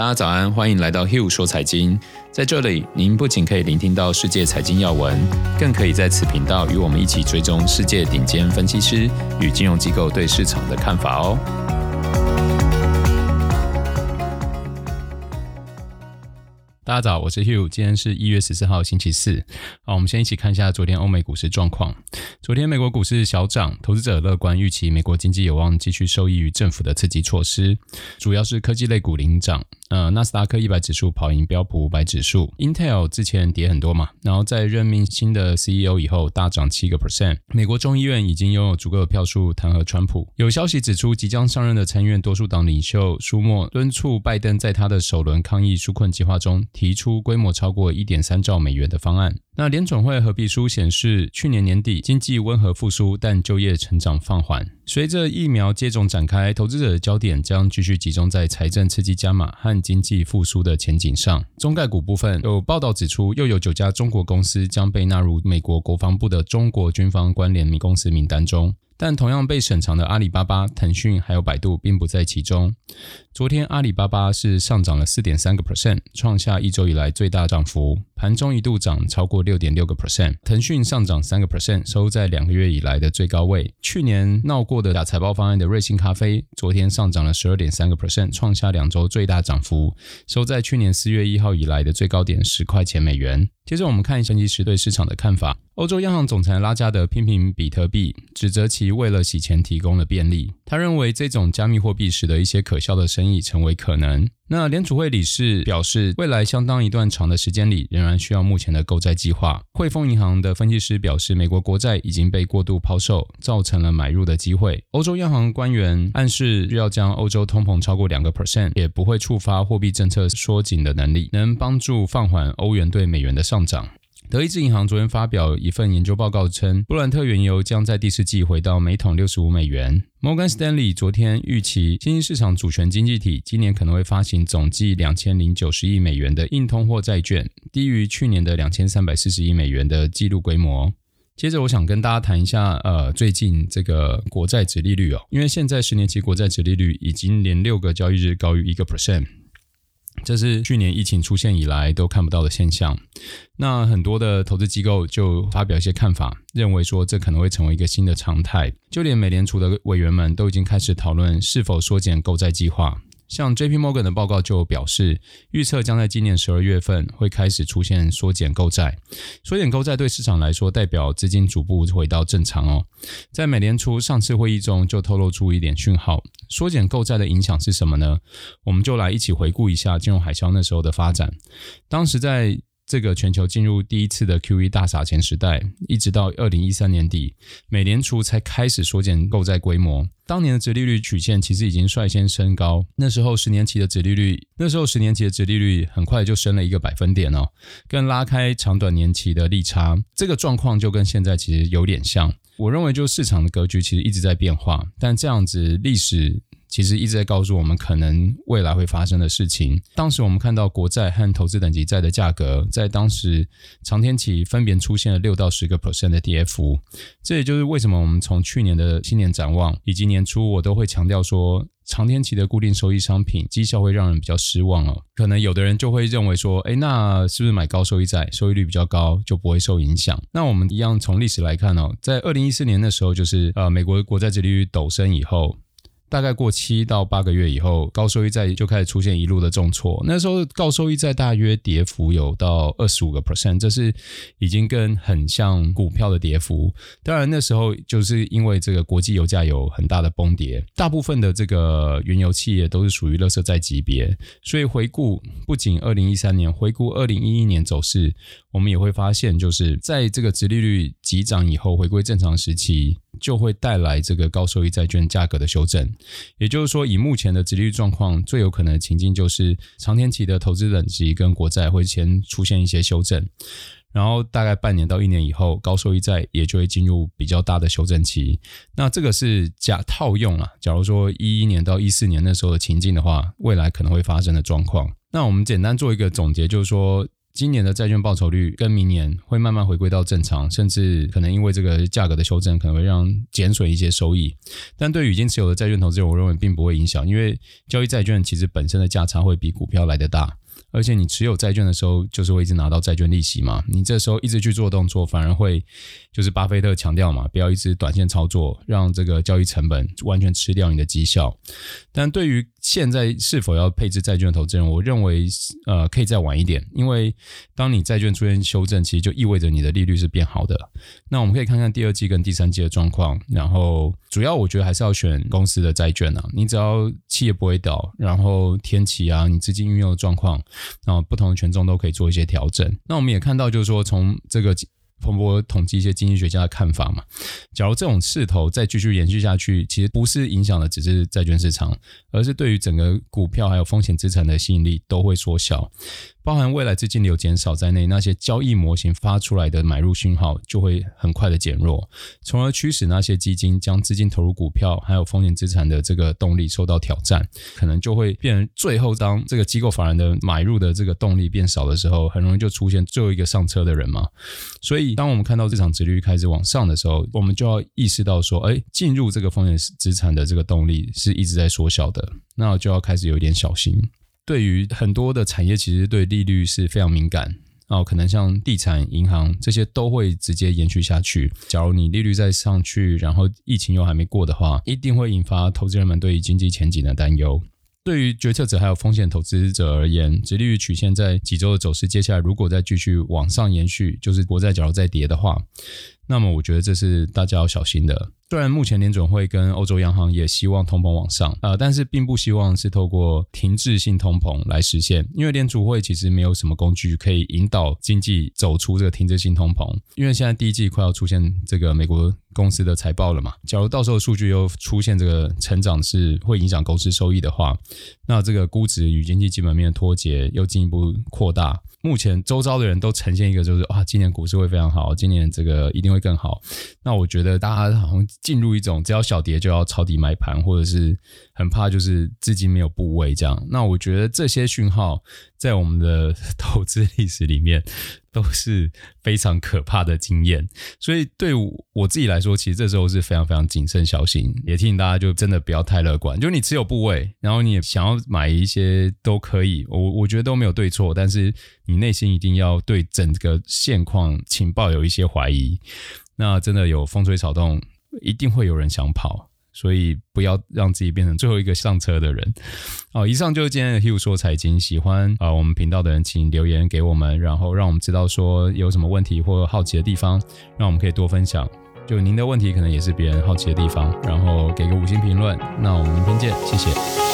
大家早安，欢迎来到 Hugh 说财经。在这里，您不仅可以聆听到世界财经要闻，更可以在此频道与我们一起追踪世界顶尖分析师与金融机构对市场的看法哦。大家早，我是 Hugh，今天是一月十四号星期四。好，我们先一起看一下昨天欧美股市状况。昨天美国股市小涨，投资者乐观预期美国经济有望继续受益于政府的刺激措施，主要是科技类股领涨。呃，纳斯达克一百指数跑赢标普五百指数，Intel 之前跌很多嘛，然后在任命新的 CEO 以后大涨七个 percent。美国众议院已经拥有足够的票数弹劾川普。有消息指出，即将上任的参议院多数党领袖舒默敦促拜登在他的首轮抗疫纾困计划中提出规模超过一点三兆美元的方案。那联准会合皮书显示，去年年底经济温和复苏，但就业成长放缓。随着疫苗接种展开，投资者的焦点将继续集中在财政刺激加码和经济复苏的前景上。中概股部分有报道指出，又有九家中国公司将被纳入美国国防部的中国军方关联公司名单中。但同样被审查的阿里巴巴、腾讯还有百度并不在其中。昨天阿里巴巴是上涨了四点三个 percent，创下一周以来最大涨幅，盘中一度涨超过六点六个 percent。腾讯上涨三个 percent，收在两个月以来的最高位。去年闹过的假财报方案的瑞幸咖啡，昨天上涨了十二点三个 percent，创下两周最大涨幅，收在去年四月一号以来的最高点十块钱美元。接着我们看一下分析师对市场的看法。欧洲央行总裁拉加德批评比特币，指责其为了洗钱提供了便利。他认为这种加密货币使得一些可笑的生意成为可能。那联储会理事表示，未来相当一段长的时间里，仍然需要目前的购债计划。汇丰银行的分析师表示，美国国债已经被过度抛售，造成了买入的机会。欧洲央行官员暗示，需要将欧洲通膨超过两个 percent，也不会触发货币政策缩紧的能力，能帮助放缓欧元对美元的上涨。德意志银行昨天发表一份研究报告称，布兰特原油将在第四季回到每桶六十五美元。摩根士丹利昨天预期，新兴市场主权经济体今年可能会发行总计两千零九十亿美元的硬通货债券，低于去年的两千三百四十亿美元的纪录规模。接着，我想跟大家谈一下，呃，最近这个国债殖利率哦，因为现在十年期国债殖利率已经连六个交易日高于一个 percent。这是去年疫情出现以来都看不到的现象。那很多的投资机构就发表一些看法，认为说这可能会成为一个新的常态。就连美联储的委员们都已经开始讨论是否缩减购债计划。像 J P Morgan 的报告就表示，预测将在今年十二月份会开始出现缩减购债。缩减购债对市场来说，代表资金逐步回到正常哦。在美联储上次会议中就透露出一点讯号。缩减购债的影响是什么呢？我们就来一起回顾一下金融海啸那时候的发展。当时在这个全球进入第一次的 QE 大撒钱时代，一直到二零一三年底，美联储才开始缩减购债规模。当年的殖利率曲线其实已经率先升高，那时候十年期的殖利率，那时候十年期的殖利率很快就升了一个百分点哦，更拉开长短年期的利差。这个状况就跟现在其实有点像。我认为，就市场的格局其实一直在变化，但这样子历史。其实一直在告诉我们可能未来会发生的事情。当时我们看到国债和投资等级债的价格，在当时长天期分别出现了六到十个 percent 的跌幅。这也就是为什么我们从去年的新年展望以及年初，我都会强调说，长天期的固定收益商品绩效会让人比较失望哦。可能有的人就会认为说，诶，那是不是买高收益债，收益率比较高就不会受影响？那我们一样从历史来看哦，在二零一四年的时候，就是呃美国国债殖利率陡升以后。大概过七到八个月以后，高收益债就开始出现一路的重挫。那时候高收益债大约跌幅有到二十五个 percent，这是已经跟很像股票的跌幅。当然那时候就是因为这个国际油价有很大的崩跌，大部分的这个原油企业都是属于垃圾债级别。所以回顾不仅二零一三年，回顾二零一一年走势，我们也会发现，就是在这个殖利率急涨以后，回归正常时期。就会带来这个高收益债券价格的修正，也就是说，以目前的殖利率状况，最有可能的情境就是长天期的投资等级跟国债会先出现一些修正，然后大概半年到一年以后，高收益债也就会进入比较大的修正期。那这个是假套用啊，假如说一一年到一四年那时候的情境的话，未来可能会发生的状况。那我们简单做一个总结，就是说。今年的债券报酬率跟明年会慢慢回归到正常，甚至可能因为这个价格的修正，可能会让减损一些收益。但对于已经持有的债券投资人，我认为并不会影响，因为交易债券其实本身的价差会比股票来得大。而且你持有债券的时候，就是会一直拿到债券利息嘛。你这时候一直去做动作，反而会就是巴菲特强调嘛，不要一直短线操作，让这个交易成本完全吃掉你的绩效。但对于现在是否要配置债券投资人，我认为呃可以再晚一点，因为当你债券出现修正，其实就意味着你的利率是变好的。那我们可以看看第二季跟第三季的状况，然后主要我觉得还是要选公司的债券啊。你只要企业不会倒，然后天气啊，你资金运用的状况。然后不同的权重都可以做一些调整。那我们也看到，就是说从这个彭博统计一些经济学家的看法嘛，假如这种势头再继续延续下去，其实不是影响的只是债券市场，而是对于整个股票还有风险资产的吸引力都会缩小。包含未来资金流减少在内，那些交易模型发出来的买入讯号就会很快的减弱，从而驱使那些基金将资金投入股票还有风险资产的这个动力受到挑战，可能就会变成最后当这个机构法人的买入的这个动力变少的时候，很容易就出现最后一个上车的人嘛。所以当我们看到这场殖利率开始往上的时候，我们就要意识到说，哎，进入这个风险资产的这个动力是一直在缩小的，那就要开始有一点小心。对于很多的产业，其实对利率是非常敏感哦，可能像地产、银行这些都会直接延续下去。假如你利率再上去，然后疫情又还没过的话，一定会引发投资人们对于经济前景的担忧。对于决策者还有风险投资者而言，直利率曲线在几周的走势，接下来如果再继续往上延续，就是国债假如再跌的话，那么我觉得这是大家要小心的。虽然目前联准会跟欧洲央行也希望通膨往上啊、但是并不希望是透过停滞性通膨来实现，因为联储会其实没有什么工具可以引导经济走出这个停滞性通膨。因为现在第一季快要出现这个美国公司的财报了嘛，假如到时候数据又出现这个成长是会影响公司收益的话，那这个估值与经济基本面脱节又进一步扩大。目前周遭的人都呈现一个就是啊，今年股市会非常好，今年这个一定会更好。那我觉得大家好像进入一种只要小跌就要抄底买盘，或者是很怕就是资金没有部位这样。那我觉得这些讯号在我们的 投资历史里面都是非常可怕的经验。所以对我自己来说，其实这时候是非常非常谨慎小心。也提醒大家就真的不要太乐观。就你持有部位，然后你想要买一些都可以，我我觉得都没有对错，但是你内心一定要对整个现况情报有一些怀疑。那真的有风吹草动，一定会有人想跑，所以不要让自己变成最后一个上车的人。好，以上就是今天的 Hugh 说财经，喜欢啊我们频道的人，请留言给我们，然后让我们知道说有什么问题或好奇的地方，让我们可以多分享。就您的问题可能也是别人好奇的地方，然后给个五星评论。那我们明天见，谢谢。